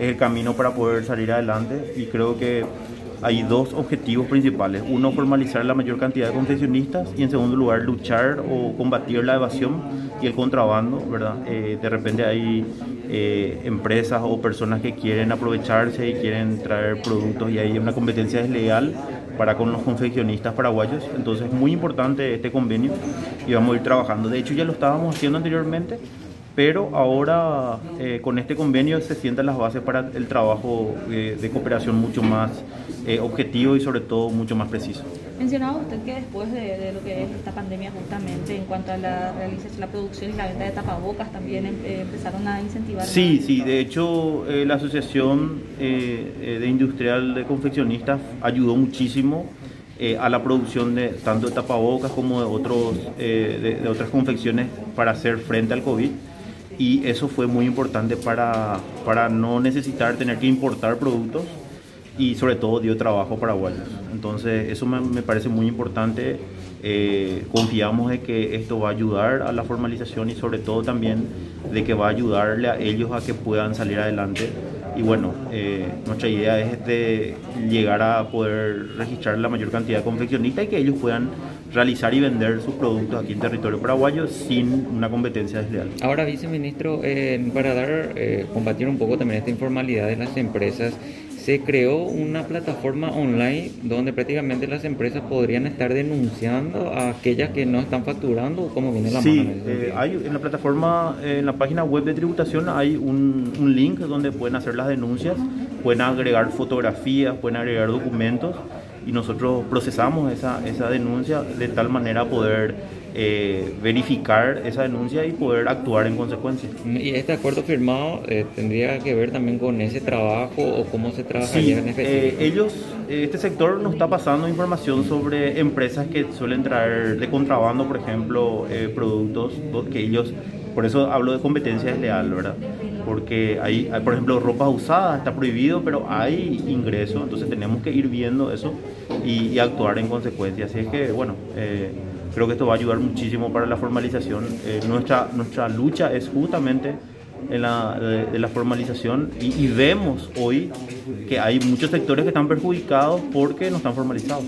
es el camino para poder salir adelante y creo que hay dos objetivos principales. Uno, formalizar la mayor cantidad de confeccionistas y en segundo lugar, luchar o combatir la evasión y el contrabando, ¿verdad? Eh, de repente hay eh, empresas o personas que quieren aprovecharse y quieren traer productos y hay una competencia desleal para con los confeccionistas paraguayos. Entonces es muy importante este convenio y vamos a ir trabajando. De hecho ya lo estábamos haciendo anteriormente, pero ahora eh, con este convenio se sientan las bases para el trabajo eh, de cooperación mucho más eh, objetivo y sobre todo mucho más preciso. Mencionaba usted que después de, lo que es esta pandemia justamente en cuanto a la realización, la producción y la venta de tapabocas también em, empezaron a incentivar. Sí, sí, de hecho la Asociación de Industrial de Confeccionistas ayudó muchísimo a la producción de tanto de tapabocas como de, otros, de otras confecciones para hacer frente al COVID y eso fue muy importante para, para no necesitar tener que importar productos y sobre todo dio trabajo para paraguayos. Entonces eso me, parece muy importante. Eh, confiamos de que esto va a ayudar a la formalización y sobre todo también de que va a ayudarle a ellos a que puedan salir adelante. Y bueno, eh, nuestra idea es de llegar a poder registrar la mayor cantidad de confeccionistas y que ellos puedan realizar y vender sus productos aquí en territorio paraguayo sin una competencia desleal. Ahora, viceministro, eh, para dar, eh, combatir un poco también esta informalidad de las empresas, se creó una plataforma online donde prácticamente las empresas podrían estar denunciando a aquellas que no están facturando. ¿Cómo viene la sí, mano? Sí, eh, hay en la plataforma, en la página web de tributación hay un, un link donde pueden hacer las denuncias, pueden agregar fotografías, pueden agregar documentos y nosotros procesamos esa, esa denuncia de tal manera poder eh, verificar esa denuncia y poder actuar en consecuencia. ¿Y este acuerdo firmado eh, tendría que ver también con ese trabajo o cómo se trabajaría en efectivo? Eh, ellos, este sector nos está pasando información sobre empresas que suelen traer de contrabando, por ejemplo, productos que ellos por eso hablo de competencia desleal, ¿verdad? Porque hay, por ejemplo, ropa usada está prohibido, pero hay ingreso, entonces tenemos que ir viendo eso y, actuar en consecuencia. Así es que, bueno, eh, creo que esto va a ayudar muchísimo para la formalización. Eh, nuestra, nuestra lucha es justamente en la, de, la formalización y, y, vemos hoy que hay muchos sectores que están perjudicados porque no están formalizados.